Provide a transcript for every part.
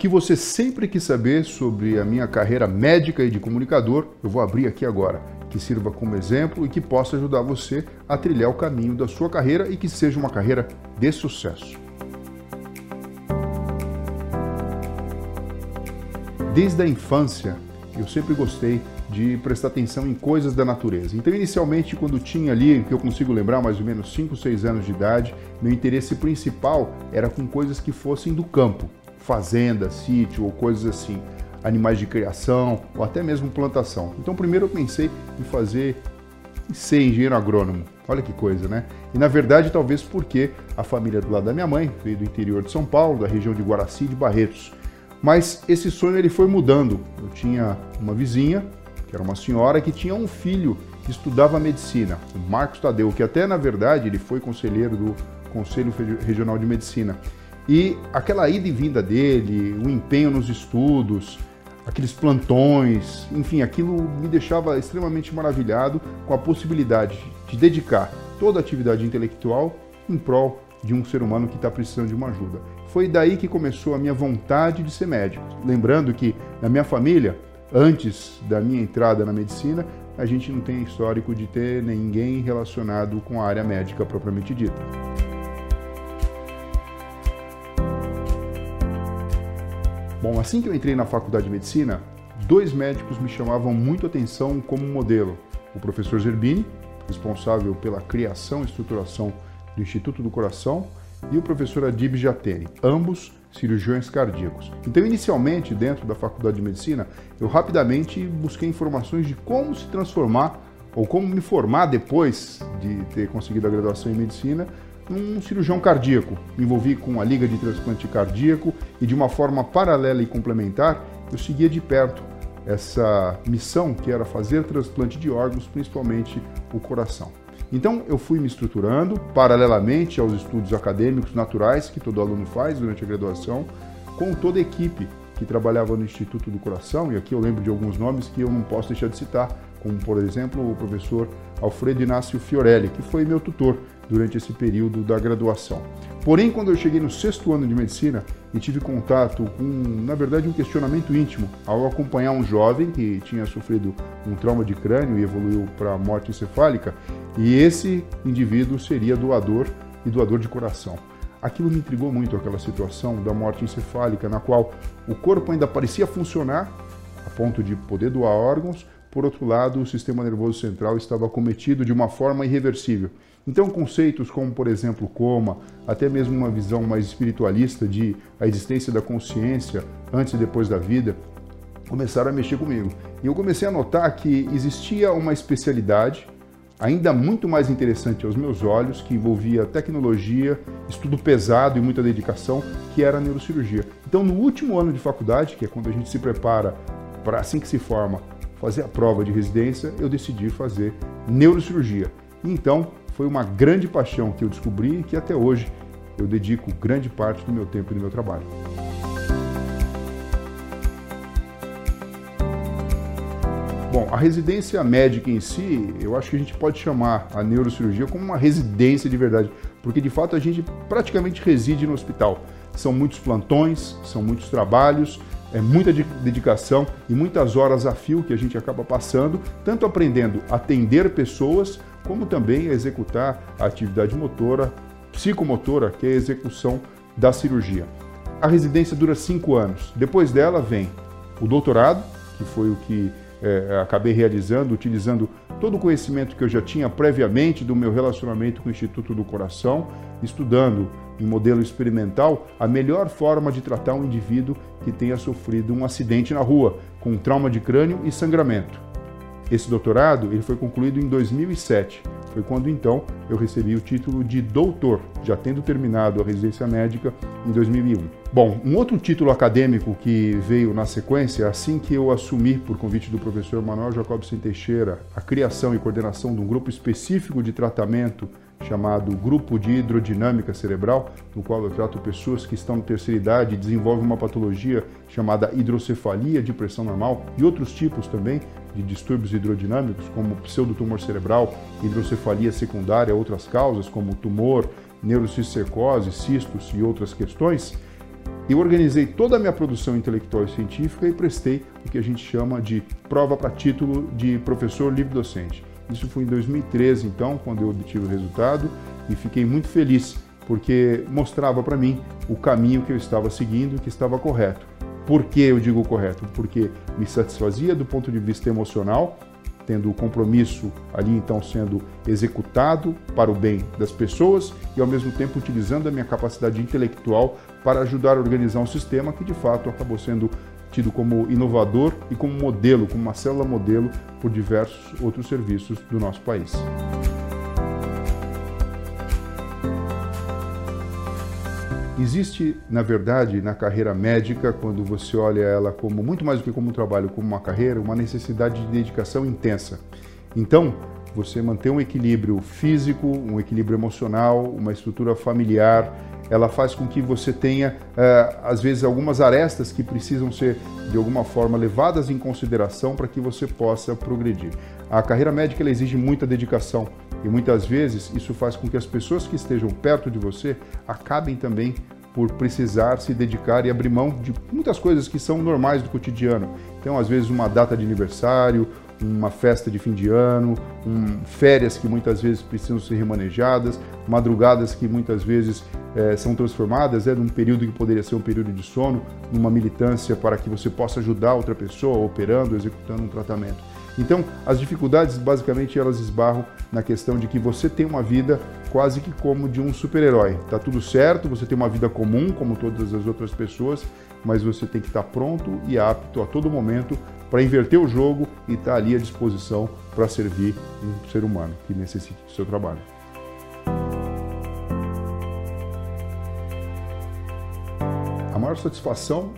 Que você sempre quis saber sobre a minha carreira médica e de comunicador, eu vou abrir aqui agora, que sirva como exemplo e que possa ajudar você a trilhar o caminho da sua carreira e que seja uma carreira de sucesso. Desde a infância, eu sempre gostei de prestar atenção em coisas da natureza. Então, inicialmente, quando tinha ali, que eu consigo lembrar, mais ou menos 5, 6 anos de idade, meu interesse principal era com coisas que fossem do campo, fazenda, sítio ou coisas assim, animais de criação ou até mesmo plantação. Então, primeiro eu pensei em fazer ser engenheiro agrônomo. Olha que coisa, né? E na verdade, talvez porque a família do lado da minha mãe veio do interior de São Paulo, da região de Guaraci de Barretos. Mas esse sonho ele foi mudando. Eu tinha uma vizinha que era uma senhora que tinha um filho que estudava medicina, o Marcos Tadeu, que até na verdade ele foi conselheiro do Conselho Regional de Medicina. E aquela ida e vinda dele, o empenho nos estudos, aqueles plantões, enfim, aquilo me deixava extremamente maravilhado com a possibilidade de dedicar toda a atividade intelectual em prol de um ser humano que está precisando de uma ajuda. Foi daí que começou a minha vontade de ser médico. Lembrando que na minha família antes da minha entrada na medicina, a gente não tem histórico de ter ninguém relacionado com a área médica propriamente dita. Bom, assim que eu entrei na faculdade de medicina, dois médicos me chamavam muito atenção como modelo. O professor Zerbini, responsável pela criação e estruturação do Instituto do Coração, e o professor Adib Jatene, ambos cirurgiões cardíacos. Então, inicialmente, dentro da faculdade de medicina, eu rapidamente busquei informações de como se transformar ou como me formar depois de ter conseguido a graduação em medicina num cirurgião cardíaco. Me envolvi com a Liga de Transplante Cardíaco e de uma forma paralela e complementar, eu seguia de perto essa missão que era fazer transplante de órgãos, principalmente o coração. Então eu fui me estruturando paralelamente aos estudos acadêmicos naturais que todo aluno faz durante a graduação, com toda a equipe que trabalhava no Instituto do Coração, e aqui eu lembro de alguns nomes que eu não posso deixar de citar, como por exemplo o professor Alfredo Inácio Fiorelli, que foi meu tutor durante esse período da graduação. Porém, quando eu cheguei no sexto ano de medicina e tive contato com, na verdade, um questionamento íntimo ao acompanhar um jovem que tinha sofrido um trauma de crânio e evoluiu para morte encefálica, e esse indivíduo seria doador e doador de coração. Aquilo me intrigou muito, aquela situação da morte encefálica, na qual o corpo ainda parecia funcionar a ponto de poder doar órgãos, por outro lado, o sistema nervoso central estava cometido de uma forma irreversível. Então, conceitos como, por exemplo, coma, até mesmo uma visão mais espiritualista de a existência da consciência antes e depois da vida, começaram a mexer comigo. E eu comecei a notar que existia uma especialidade ainda muito mais interessante aos meus olhos, que envolvia tecnologia, estudo pesado e muita dedicação, que era a neurocirurgia. Então, no último ano de faculdade, que é quando a gente se prepara para assim que se forma fazer a prova de residência, eu decidi fazer neurocirurgia. Então, foi uma grande paixão que eu descobri e que até hoje eu dedico grande parte do meu tempo e do meu trabalho. Bom, a residência médica em si, eu acho que a gente pode chamar a neurocirurgia como uma residência de verdade, porque de fato a gente praticamente reside no hospital. São muitos plantões, são muitos trabalhos, é muita dedicação e muitas horas a fio que a gente acaba passando, tanto aprendendo a atender pessoas, como também a executar a atividade motora, psicomotora, que é a execução da cirurgia. A residência dura cinco anos. Depois dela vem o doutorado, que foi o que é, acabei realizando, utilizando todo o conhecimento que eu já tinha previamente do meu relacionamento com o Instituto do Coração, estudando em modelo experimental a melhor forma de tratar um indivíduo que tenha sofrido um acidente na rua, com trauma de crânio e sangramento. Esse doutorado ele foi concluído em 2007. Foi quando então eu recebi o título de doutor, já tendo terminado a residência médica em 2001. Bom, um outro título acadêmico que veio na sequência, assim que eu assumi, por convite do professor Manuel Jacobson Teixeira, a criação e coordenação de um grupo específico de tratamento chamado Grupo de Hidrodinâmica Cerebral, no qual eu trato pessoas que estão na terceira idade e desenvolvem uma patologia chamada hidrocefalia de pressão normal e outros tipos também de distúrbios hidrodinâmicos, como pseudotumor cerebral, hidrocefalia secundária, outras causas como tumor, neurocistecose, cistos e outras questões. Eu organizei toda a minha produção intelectual e científica e prestei o que a gente chama de prova para título de professor livre-docente. Isso foi em 2013, então, quando eu obtive o resultado e fiquei muito feliz porque mostrava para mim o caminho que eu estava seguindo que estava correto. Por que eu digo correto? Porque me satisfazia do ponto de vista emocional, tendo o compromisso ali então sendo executado para o bem das pessoas e ao mesmo tempo utilizando a minha capacidade intelectual para ajudar a organizar um sistema que de fato acabou sendo tido como inovador e como modelo, como uma célula modelo por diversos outros serviços do nosso país. Existe, na verdade, na carreira médica, quando você olha ela como muito mais do que como um trabalho, como uma carreira, uma necessidade de dedicação intensa. Então, você manter um equilíbrio físico, um equilíbrio emocional, uma estrutura familiar, ela faz com que você tenha, eh, às vezes, algumas arestas que precisam ser, de alguma forma, levadas em consideração para que você possa progredir. A carreira médica exige muita dedicação e muitas vezes isso faz com que as pessoas que estejam perto de você acabem também por precisar se dedicar e abrir mão de muitas coisas que são normais do cotidiano. Então, às vezes, uma data de aniversário, uma festa de fim de ano, um, férias que muitas vezes precisam ser remanejadas, madrugadas que muitas vezes é, são transformadas é, num período que poderia ser um período de sono, numa militância para que você possa ajudar outra pessoa operando, executando um tratamento. Então, as dificuldades basicamente elas esbarram na questão de que você tem uma vida quase que como de um super-herói. Tá tudo certo, você tem uma vida comum como todas as outras pessoas, mas você tem que estar pronto e apto a todo momento para inverter o jogo e estar ali à disposição para servir um ser humano que necessite do seu trabalho. A maior satisfação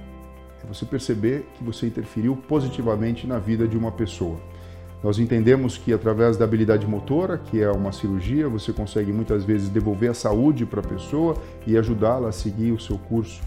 é você perceber que você interferiu positivamente na vida de uma pessoa. Nós entendemos que através da habilidade motora, que é uma cirurgia, você consegue muitas vezes devolver a saúde para a pessoa e ajudá-la a seguir o seu curso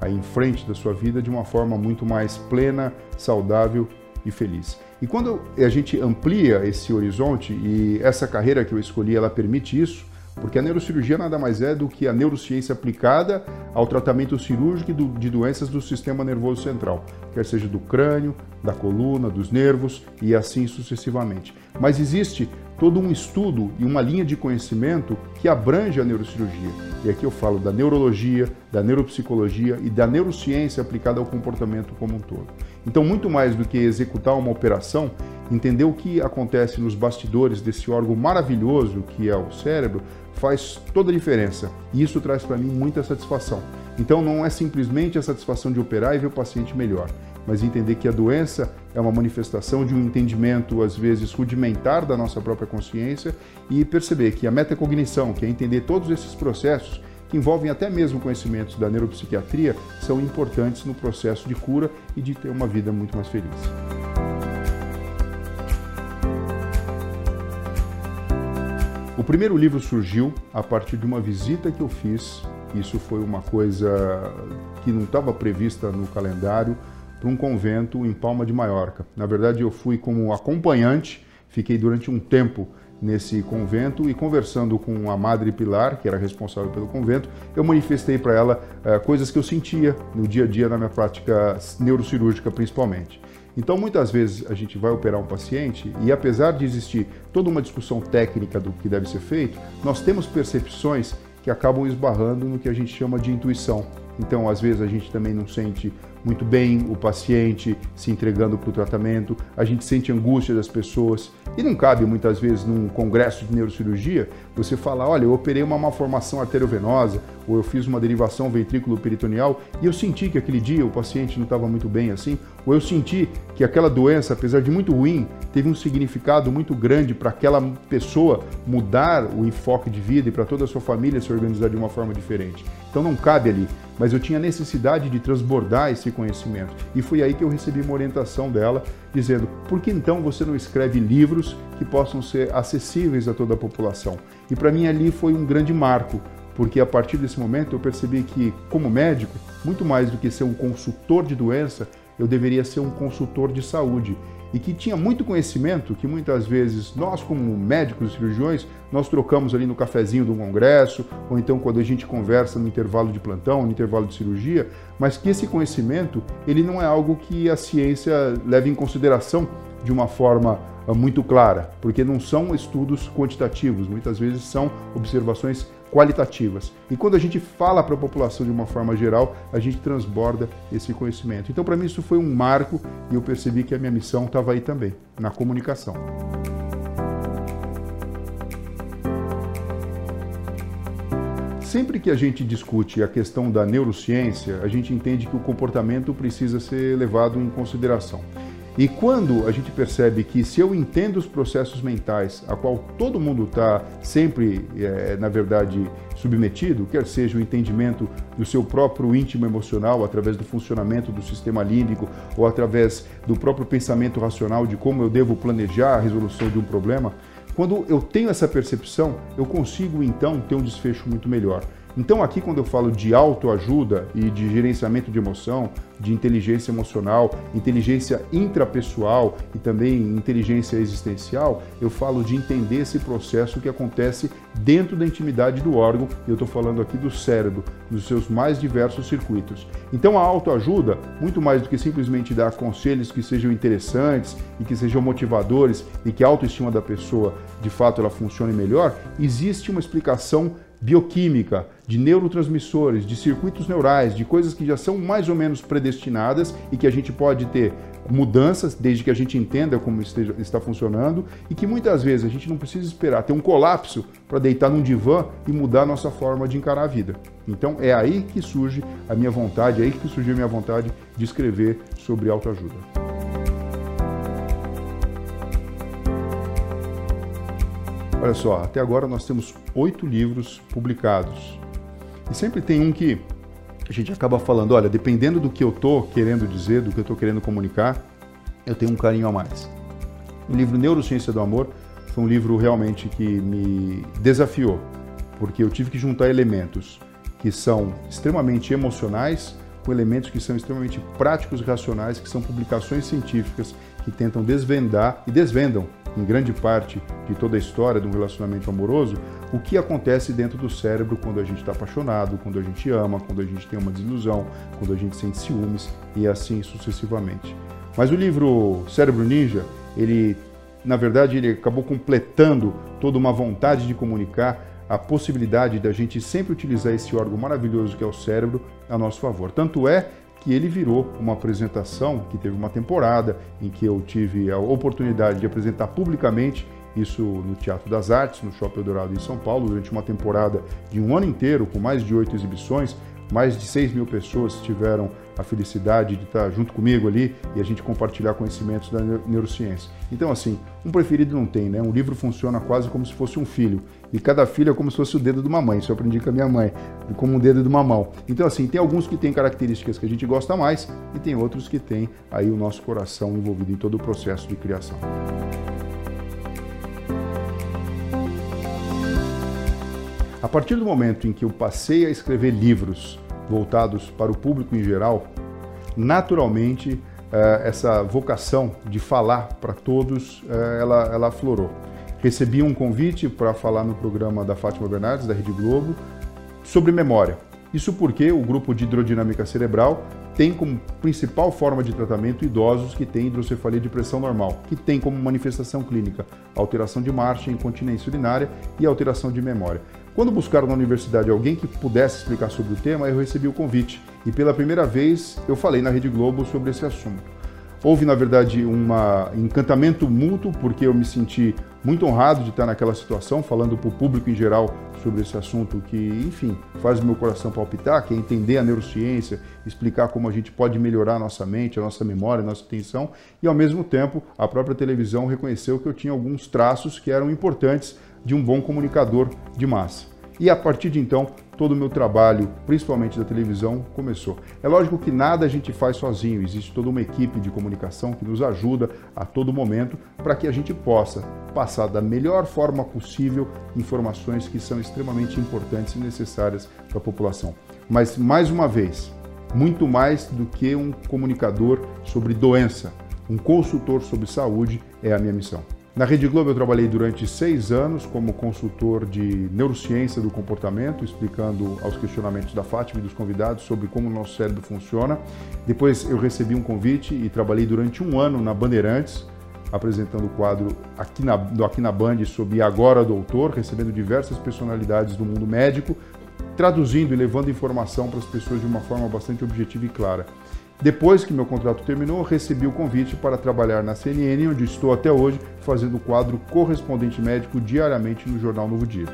aí em frente da sua vida de uma forma muito mais plena, saudável e feliz. E quando a gente amplia esse horizonte e essa carreira que eu escolhi, ela permite isso, porque a neurocirurgia nada mais é do que a neurociência aplicada ao tratamento cirúrgico de doenças do sistema nervoso central, quer seja do crânio, da coluna, dos nervos e assim sucessivamente. Mas existe todo um estudo e uma linha de conhecimento que abrange a neurocirurgia. E aqui eu falo da neurologia, da neuropsicologia e da neurociência aplicada ao comportamento como um todo. Então, muito mais do que executar uma operação, entender o que acontece nos bastidores desse órgão maravilhoso que é o cérebro faz toda a diferença. E isso traz para mim muita satisfação. Então, não é simplesmente a satisfação de operar e ver o paciente melhor mas entender que a doença é uma manifestação de um entendimento, às vezes, rudimentar da nossa própria consciência e perceber que a metacognição, que é entender todos esses processos, que envolvem até mesmo conhecimentos da neuropsiquiatria, são importantes no processo de cura e de ter uma vida muito mais feliz. O primeiro livro surgiu a partir de uma visita que eu fiz. Isso foi uma coisa que não estava prevista no calendário, para um convento em Palma de Maiorca. Na verdade, eu fui como acompanhante, fiquei durante um tempo nesse convento e conversando com a Madre Pilar, que era responsável pelo convento, eu manifestei para ela uh, coisas que eu sentia no dia a dia na minha prática neurocirúrgica principalmente. Então, muitas vezes a gente vai operar um paciente e, apesar de existir toda uma discussão técnica do que deve ser feito, nós temos percepções que acabam esbarrando no que a gente chama de intuição. Então, às vezes, a gente também não sente muito bem o paciente se entregando para o tratamento, a gente sente angústia das pessoas. E não cabe muitas vezes num congresso de neurocirurgia você falar: olha, eu operei uma malformação arteriovenosa, ou eu fiz uma derivação ventrículo-peritoneal e eu senti que aquele dia o paciente não estava muito bem assim, ou eu senti que aquela doença, apesar de muito ruim, teve um significado muito grande para aquela pessoa mudar o enfoque de vida e para toda a sua família se organizar de uma forma diferente. Então não cabe ali mas eu tinha necessidade de transbordar esse conhecimento. E foi aí que eu recebi uma orientação dela, dizendo: por que então você não escreve livros que possam ser acessíveis a toda a população? E para mim ali foi um grande marco, porque a partir desse momento eu percebi que, como médico, muito mais do que ser um consultor de doença, eu deveria ser um consultor de saúde. E que tinha muito conhecimento que muitas vezes nós, como médicos e cirurgiões, nós trocamos ali no cafezinho do congresso, ou então quando a gente conversa no intervalo de plantão, no intervalo de cirurgia, mas que esse conhecimento ele não é algo que a ciência leva em consideração de uma forma ah, muito clara, porque não são estudos quantitativos, muitas vezes são observações qualitativas. E quando a gente fala para a população de uma forma geral, a gente transborda esse conhecimento. Então, para mim, isso foi um marco e eu percebi que a minha missão estava aí também, na comunicação. Sempre que a gente discute a questão da neurociência, a gente entende que o comportamento precisa ser levado em consideração. E quando a gente percebe que se eu entendo os processos mentais, a qual todo mundo está sempre, é, na verdade, submetido, quer seja o entendimento do seu próprio íntimo emocional através do funcionamento do sistema límbico ou através do próprio pensamento racional de como eu devo planejar a resolução de um problema, quando eu tenho essa percepção, eu consigo então ter um desfecho muito melhor. Então, aqui, quando eu falo de autoajuda e de gerenciamento de emoção, de inteligência emocional, inteligência intrapessoal e também inteligência existencial, eu falo de entender esse processo que acontece dentro da intimidade do órgão, e eu estou falando aqui do cérebro, dos seus mais diversos circuitos. Então, a autoajuda, muito mais do que simplesmente dar conselhos que sejam interessantes e que sejam motivadores e que a autoestima da pessoa, de fato, ela funcione melhor, existe uma explicação bioquímica, de neurotransmissores, de circuitos neurais, de coisas que já são mais ou menos predestinadas e que a gente pode ter mudanças desde que a gente entenda como esteja, está funcionando e que muitas vezes a gente não precisa esperar ter um colapso para deitar num divã e mudar a nossa forma de encarar a vida. Então é aí que surge a minha vontade, é aí que surgiu a minha vontade de escrever sobre autoajuda. Olha só, até agora nós temos oito livros publicados. E sempre tem um que a gente acaba falando, olha, dependendo do que eu estou querendo dizer, do que eu estou querendo comunicar, eu tenho um carinho a mais. O livro Neurociência do Amor foi um livro realmente que me desafiou, porque eu tive que juntar elementos que são extremamente emocionais com elementos que são extremamente práticos e racionais, que são publicações científicas que tentam desvendar e desvendam em grande parte de toda a história de um relacionamento amoroso, o que acontece dentro do cérebro quando a gente está apaixonado, quando a gente ama, quando a gente tem uma desilusão, quando a gente sente ciúmes e assim sucessivamente. Mas o livro Cérebro Ninja, ele, na verdade, ele acabou completando toda uma vontade de comunicar a possibilidade da gente sempre utilizar esse órgão maravilhoso que é o cérebro a nosso favor. Tanto é que ele virou uma apresentação que teve uma temporada em que eu tive a oportunidade de apresentar publicamente isso no Teatro das Artes, no Shopping Eldorado em São Paulo, durante uma temporada de um ano inteiro, com mais de oito exibições, mais de 6 mil pessoas tiveram a felicidade de estar junto comigo ali e a gente compartilhar conhecimentos da neurociência. Então, assim, um preferido não tem, né? Um livro funciona quase como se fosse um filho. E cada filho é como se fosse o dedo de uma mãe. Isso eu aprendi com a minha mãe, como um dedo de uma mão. Então, assim, tem alguns que têm características que a gente gosta mais e tem outros que têm aí o nosso coração envolvido em todo o processo de criação. A partir do momento em que eu passei a escrever livros voltados para o público em geral, naturalmente eh, essa vocação de falar para todos, eh, ela, ela aflorou. Recebi um convite para falar no programa da Fátima Bernardes, da Rede Globo, sobre memória. Isso porque o grupo de hidrodinâmica cerebral tem como principal forma de tratamento idosos que têm hidrocefalia de pressão normal, que tem como manifestação clínica alteração de marcha, incontinência urinária e alteração de memória. Quando buscaram na universidade alguém que pudesse explicar sobre o tema, eu recebi o convite e pela primeira vez eu falei na Rede Globo sobre esse assunto. Houve, na verdade, um encantamento mútuo, porque eu me senti muito honrado de estar naquela situação, falando para o público em geral sobre esse assunto que, enfim, faz o meu coração palpitar, que é entender a neurociência, explicar como a gente pode melhorar a nossa mente, a nossa memória, a nossa atenção, e ao mesmo tempo a própria televisão reconheceu que eu tinha alguns traços que eram importantes de um bom comunicador de massa. E a partir de então, todo o meu trabalho, principalmente da televisão, começou. É lógico que nada a gente faz sozinho, existe toda uma equipe de comunicação que nos ajuda a todo momento para que a gente possa passar da melhor forma possível informações que são extremamente importantes e necessárias para a população. Mas, mais uma vez, muito mais do que um comunicador sobre doença. um consultor sobre saúde é a minha missão. Na Rede Globo eu trabalhei durante seis anos como consultor de neurociência do comportamento, explicando aos questionamentos da Fátima e dos convidados sobre como o nosso cérebro funciona. Depois eu recebi um convite e trabalhei durante um ano na Bandeirantes, apresentando o quadro aqui na, do Aqui na Band sobre Agora Doutor, recebendo diversas personalidades do mundo médico, traduzindo e levando informação para as pessoas de uma forma bastante objetiva e clara. Depois que meu contrato terminou, recebi o convite para trabalhar na CNN, onde estou até hoje, fazendo o quadro correspondente médico diariamente no jornal Novo Dia.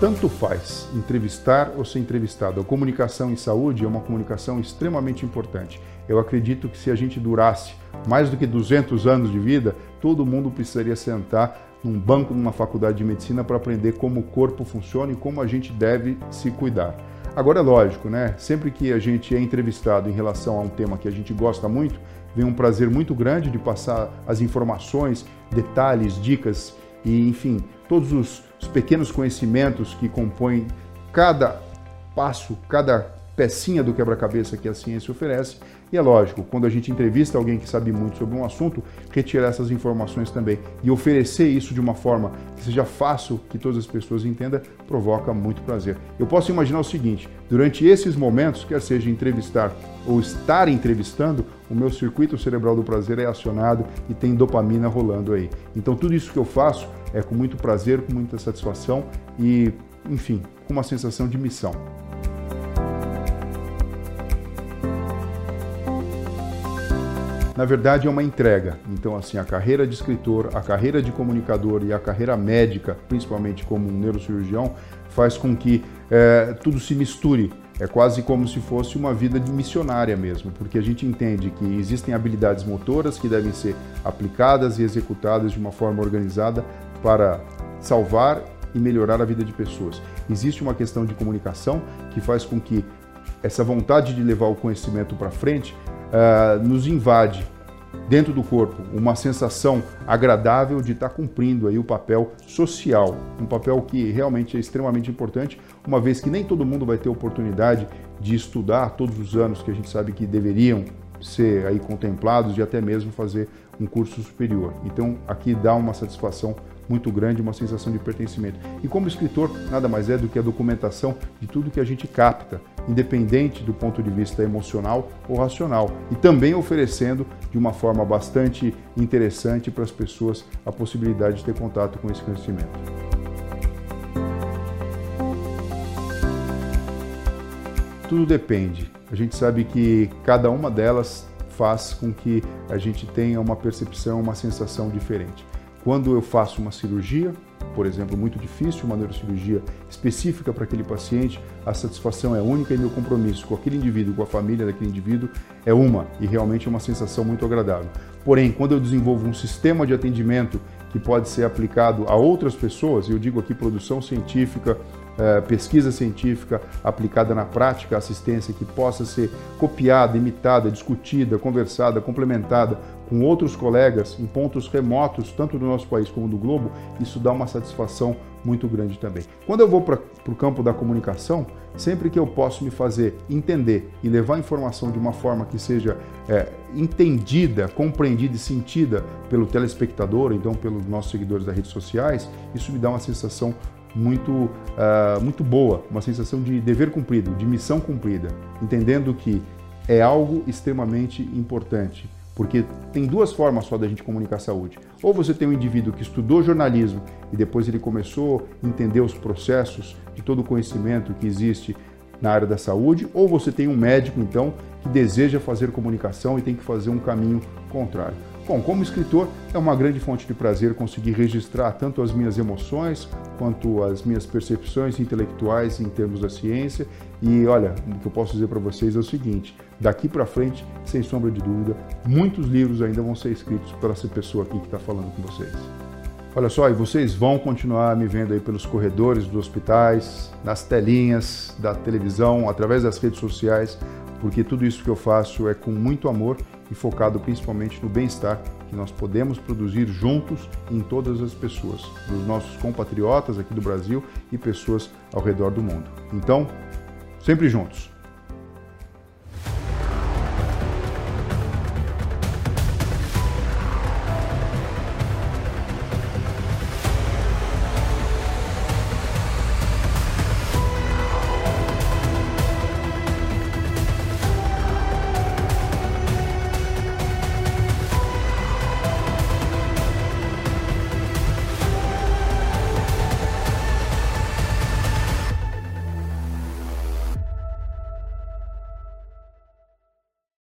Tanto faz entrevistar ou ser entrevistado. A comunicação em saúde é uma comunicação extremamente importante. Eu acredito que se a gente durasse mais do que 200 anos de vida, todo mundo precisaria sentar num banco numa faculdade de medicina para aprender como o corpo funciona e como a gente deve se cuidar. Agora é lógico, né? Sempre que a gente é entrevistado em relação a um tema que a gente gosta muito, vem um prazer muito grande de passar as informações, detalhes, dicas e, enfim, todos os, os pequenos conhecimentos que compõem cada passo, cada pecinha do quebra-cabeça que a ciência oferece. E é lógico, quando a gente entrevista alguém que sabe muito sobre um assunto, retirar essas informações também e oferecer isso de uma forma que seja fácil que todas as pessoas entendam, provoca muito prazer. Eu posso imaginar o seguinte: durante esses momentos, quer seja entrevistar ou estar entrevistando, o meu circuito cerebral do prazer é acionado e tem dopamina rolando aí. Então tudo isso que eu faço é com muito prazer, com muita satisfação e, enfim, com uma sensação de missão. Na verdade é uma entrega. Então, assim, a carreira de escritor, a carreira de comunicador e a carreira médica, principalmente como um neurocirurgião, faz com que é, tudo se misture. É quase como se fosse uma vida de missionária mesmo, porque a gente entende que existem habilidades motoras que devem ser aplicadas e executadas de uma forma organizada para salvar e melhorar a vida de pessoas. Existe uma questão de comunicação que faz com que essa vontade de levar o conhecimento para frente uh, nos invade dentro do corpo uma sensação agradável de estar cumprindo aí o papel social, um papel que realmente é extremamente importante, uma vez que nem todo mundo vai ter oportunidade de estudar todos os anos que a gente sabe que deveriam ser aí contemplados e até mesmo fazer um curso superior. Então aqui dá uma satisfação muito grande, uma sensação de pertencimento. E como escritor, nada mais é do que a documentação de tudo que a gente capta, independente do ponto de vista emocional ou racional, e também oferecendo de uma forma bastante interessante para as pessoas a possibilidade de ter contato com esse conhecimento. Tudo depende. A gente sabe que cada uma delas faz com que a gente tenha uma percepção, uma sensação diferente. Quando eu faço uma cirurgia, por exemplo, muito difícil, uma neurocirurgia específica para aquele paciente, a satisfação é única e meu compromisso com aquele indivíduo, com a família daquele indivíduo é uma e realmente é uma sensação muito agradável. Porém, quando eu desenvolvo um sistema de atendimento que pode ser aplicado a outras pessoas, e eu digo aqui produção científica, pesquisa científica aplicada na prática, assistência que possa ser copiada, imitada, discutida, conversada, complementada com outros colegas em pontos remotos, tanto do nosso país como do globo, isso dá uma satisfação muito grande também. Quando eu vou para o campo da comunicação, sempre que eu posso me fazer entender e levar a informação de uma forma que seja é, entendida, compreendida e sentida pelo telespectador, então pelos nossos seguidores das redes sociais, isso me dá uma sensação muito, uh, muito boa, uma sensação de dever cumprido, de missão cumprida, entendendo que é algo extremamente importante porque tem duas formas só da gente comunicar saúde. Ou você tem um indivíduo que estudou jornalismo e depois ele começou a entender os processos de todo o conhecimento que existe na área da saúde, ou você tem um médico, então, que deseja fazer comunicação e tem que fazer um caminho contrário. Bom, como escritor, é uma grande fonte de prazer conseguir registrar tanto as minhas emoções quanto as minhas percepções intelectuais em termos da ciência. E olha, o que eu posso dizer para vocês é o seguinte: daqui para frente, sem sombra de dúvida, muitos livros ainda vão ser escritos pela essa pessoa aqui que está falando com vocês. Olha só, e vocês vão continuar me vendo aí pelos corredores dos hospitais, nas telinhas da televisão, através das redes sociais, porque tudo isso que eu faço é com muito amor e focado principalmente no bem-estar que nós podemos produzir juntos em todas as pessoas, nos nossos compatriotas aqui do Brasil e pessoas ao redor do mundo. Então, sempre juntos.